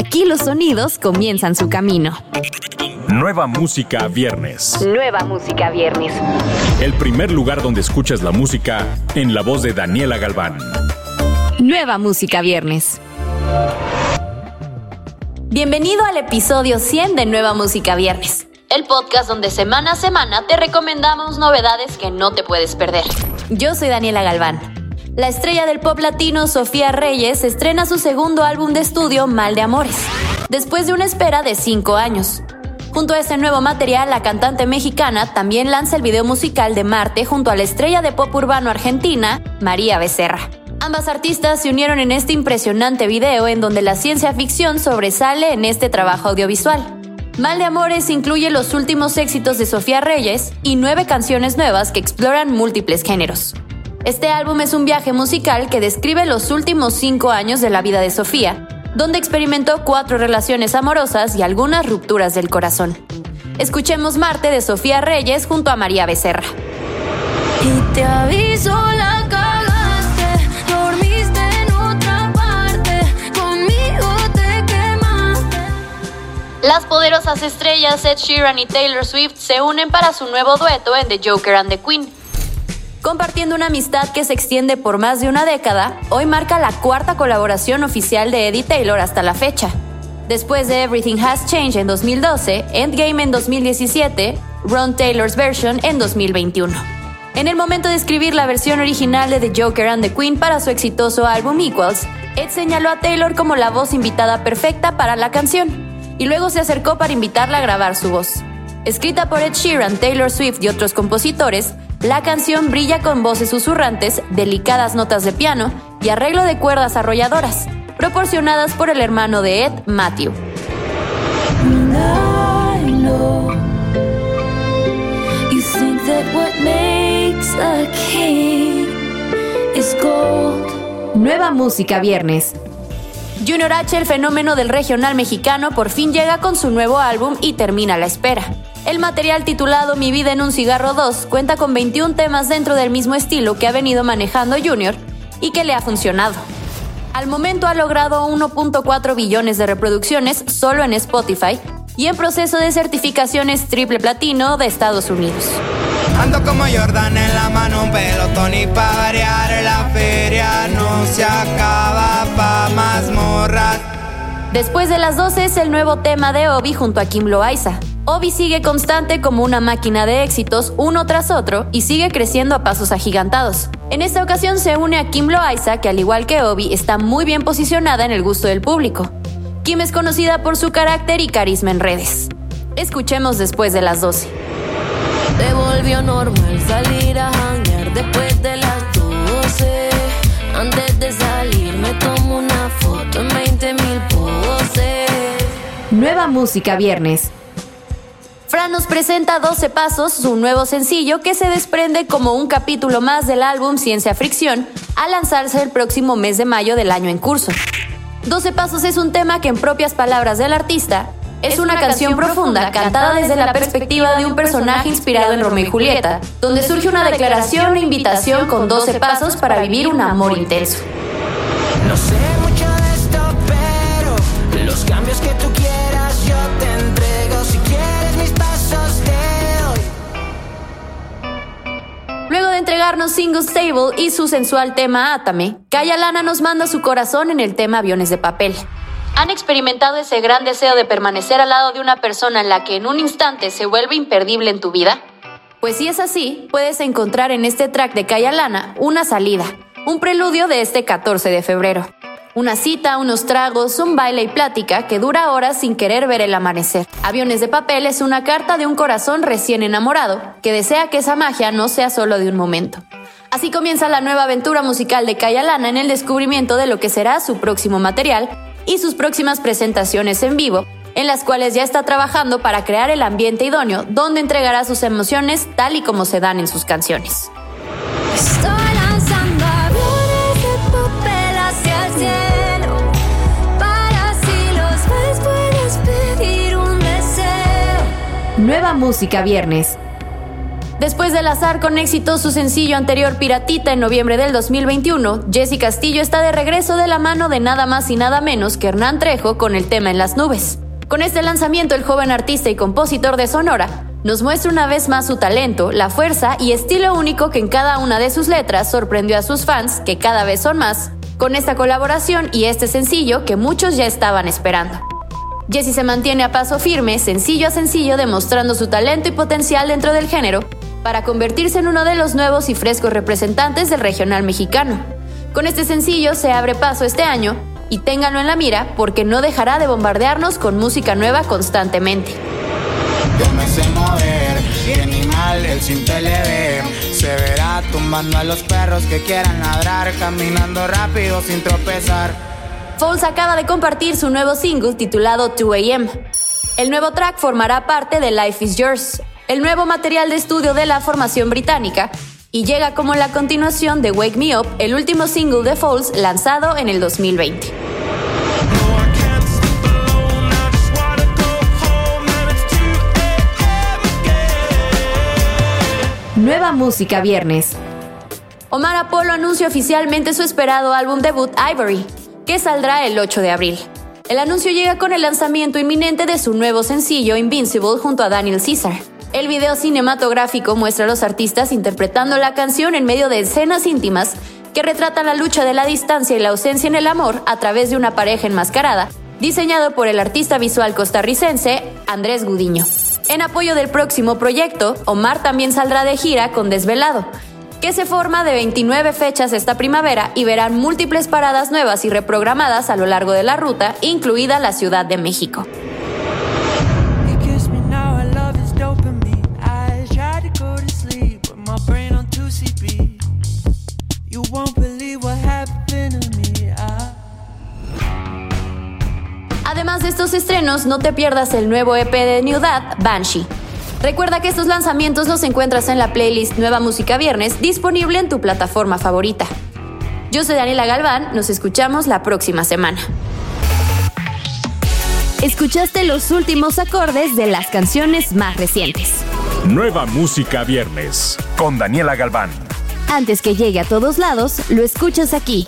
Aquí los sonidos comienzan su camino. Nueva música viernes. Nueva música viernes. El primer lugar donde escuchas la música en la voz de Daniela Galván. Nueva música viernes. Bienvenido al episodio 100 de Nueva Música Viernes, el podcast donde semana a semana te recomendamos novedades que no te puedes perder. Yo soy Daniela Galván. La estrella del pop latino Sofía Reyes estrena su segundo álbum de estudio Mal de Amores, después de una espera de cinco años. Junto a este nuevo material, la cantante mexicana también lanza el video musical de Marte junto a la estrella de pop urbano argentina, María Becerra. Ambas artistas se unieron en este impresionante video en donde la ciencia ficción sobresale en este trabajo audiovisual. Mal de Amores incluye los últimos éxitos de Sofía Reyes y nueve canciones nuevas que exploran múltiples géneros. Este álbum es un viaje musical que describe los últimos cinco años de la vida de Sofía, donde experimentó cuatro relaciones amorosas y algunas rupturas del corazón. Escuchemos Marte de Sofía Reyes junto a María Becerra. Y te aviso la cagaste, dormiste en otra parte, conmigo te quemaste. Las poderosas estrellas Ed Sheeran y Taylor Swift se unen para su nuevo dueto en The Joker and the Queen. Compartiendo una amistad que se extiende por más de una década, hoy marca la cuarta colaboración oficial de Eddie Taylor hasta la fecha. Después de Everything Has Changed en 2012, Endgame en 2017, Ron Taylor's Version en 2021. En el momento de escribir la versión original de The Joker and the Queen para su exitoso álbum Equals, Ed señaló a Taylor como la voz invitada perfecta para la canción, y luego se acercó para invitarla a grabar su voz. Escrita por Ed Sheeran, Taylor Swift y otros compositores, la canción brilla con voces susurrantes, delicadas notas de piano y arreglo de cuerdas arrolladoras, proporcionadas por el hermano de Ed, Matthew. Nueva música viernes. Junior H, el fenómeno del regional mexicano, por fin llega con su nuevo álbum y termina la espera. El material titulado Mi vida en un cigarro 2 cuenta con 21 temas dentro del mismo estilo que ha venido manejando Junior y que le ha funcionado. Al momento ha logrado 1.4 billones de reproducciones solo en Spotify y en proceso de certificaciones triple platino de Estados Unidos. Ando como Jordan en la mano, un pelotón y pa' variar la feria no se acaba pa' más morras. Después de las 12 es el nuevo tema de Obi junto a Kim Loaiza. Obi sigue constante como una máquina de éxitos uno tras otro y sigue creciendo a pasos agigantados. En esta ocasión se une a Kim Loaiza, que al igual que Obi está muy bien posicionada en el gusto del público. Kim es conocida por su carácter y carisma en redes. Escuchemos después de las 12. Te volvió normal salir a janguear después de las 12. Antes de salir me tomo una foto en 20 mil poses. Nueva música viernes. Fran nos presenta 12 Pasos, su nuevo sencillo que se desprende como un capítulo más del álbum Ciencia Fricción, a lanzarse el próximo mes de mayo del año en curso. 12 Pasos es un tema que en propias palabras del artista, es una canción profunda cantada desde la perspectiva de un personaje inspirado en Romeo y Julieta, donde surge una declaración e invitación con 12 pasos para vivir un amor intenso. Single Stable y su sensual tema Átame, Kaya Lana nos manda su corazón en el tema Aviones de Papel. ¿Han experimentado ese gran deseo de permanecer al lado de una persona en la que en un instante se vuelve imperdible en tu vida? Pues si es así, puedes encontrar en este track de Kaya Lana una salida, un preludio de este 14 de febrero. Una cita, unos tragos, un baile y plática que dura horas sin querer ver el amanecer. Aviones de papel es una carta de un corazón recién enamorado que desea que esa magia no sea solo de un momento. Así comienza la nueva aventura musical de Kaya Lana en el descubrimiento de lo que será su próximo material y sus próximas presentaciones en vivo, en las cuales ya está trabajando para crear el ambiente idóneo donde entregará sus emociones tal y como se dan en sus canciones. Nueva música viernes. Después de lanzar con éxito su sencillo anterior Piratita en noviembre del 2021, Jesse Castillo está de regreso de la mano de nada más y nada menos que Hernán Trejo con el tema En las nubes. Con este lanzamiento, el joven artista y compositor de Sonora nos muestra una vez más su talento, la fuerza y estilo único que en cada una de sus letras sorprendió a sus fans, que cada vez son más, con esta colaboración y este sencillo que muchos ya estaban esperando. Jesse se mantiene a paso firme, sencillo a sencillo, demostrando su talento y potencial dentro del género, para convertirse en uno de los nuevos y frescos representantes del regional mexicano. Con este sencillo se abre paso este año y ténganlo en la mira porque no dejará de bombardearnos con música nueva constantemente. Yo me sé mover y animal el sin telever Se verá tumbando a los perros que quieran ladrar Caminando rápido sin tropezar Foles acaba de compartir su nuevo single titulado 2AM. El nuevo track formará parte de Life is Yours, el nuevo material de estudio de la formación británica, y llega como la continuación de Wake Me Up, el último single de Falls lanzado en el 2020. Nueva música viernes. Omar Apollo anuncia oficialmente su esperado álbum debut Ivory, que saldrá el 8 de abril. El anuncio llega con el lanzamiento inminente de su nuevo sencillo Invincible junto a Daniel Caesar. El video cinematográfico muestra a los artistas interpretando la canción en medio de escenas íntimas que retratan la lucha de la distancia y la ausencia en el amor a través de una pareja enmascarada, diseñado por el artista visual costarricense Andrés Gudiño. En apoyo del próximo proyecto, Omar también saldrá de gira con Desvelado, que se forma de 29 fechas esta primavera y verán múltiples paradas nuevas y reprogramadas a lo largo de la ruta, incluida la Ciudad de México. Estrenos, no te pierdas el nuevo EP de New Dad, Banshee. Recuerda que estos lanzamientos los encuentras en la playlist Nueva Música Viernes, disponible en tu plataforma favorita. Yo soy Daniela Galván, nos escuchamos la próxima semana. Escuchaste los últimos acordes de las canciones más recientes. Nueva Música Viernes, con Daniela Galván. Antes que llegue a todos lados, lo escuchas aquí.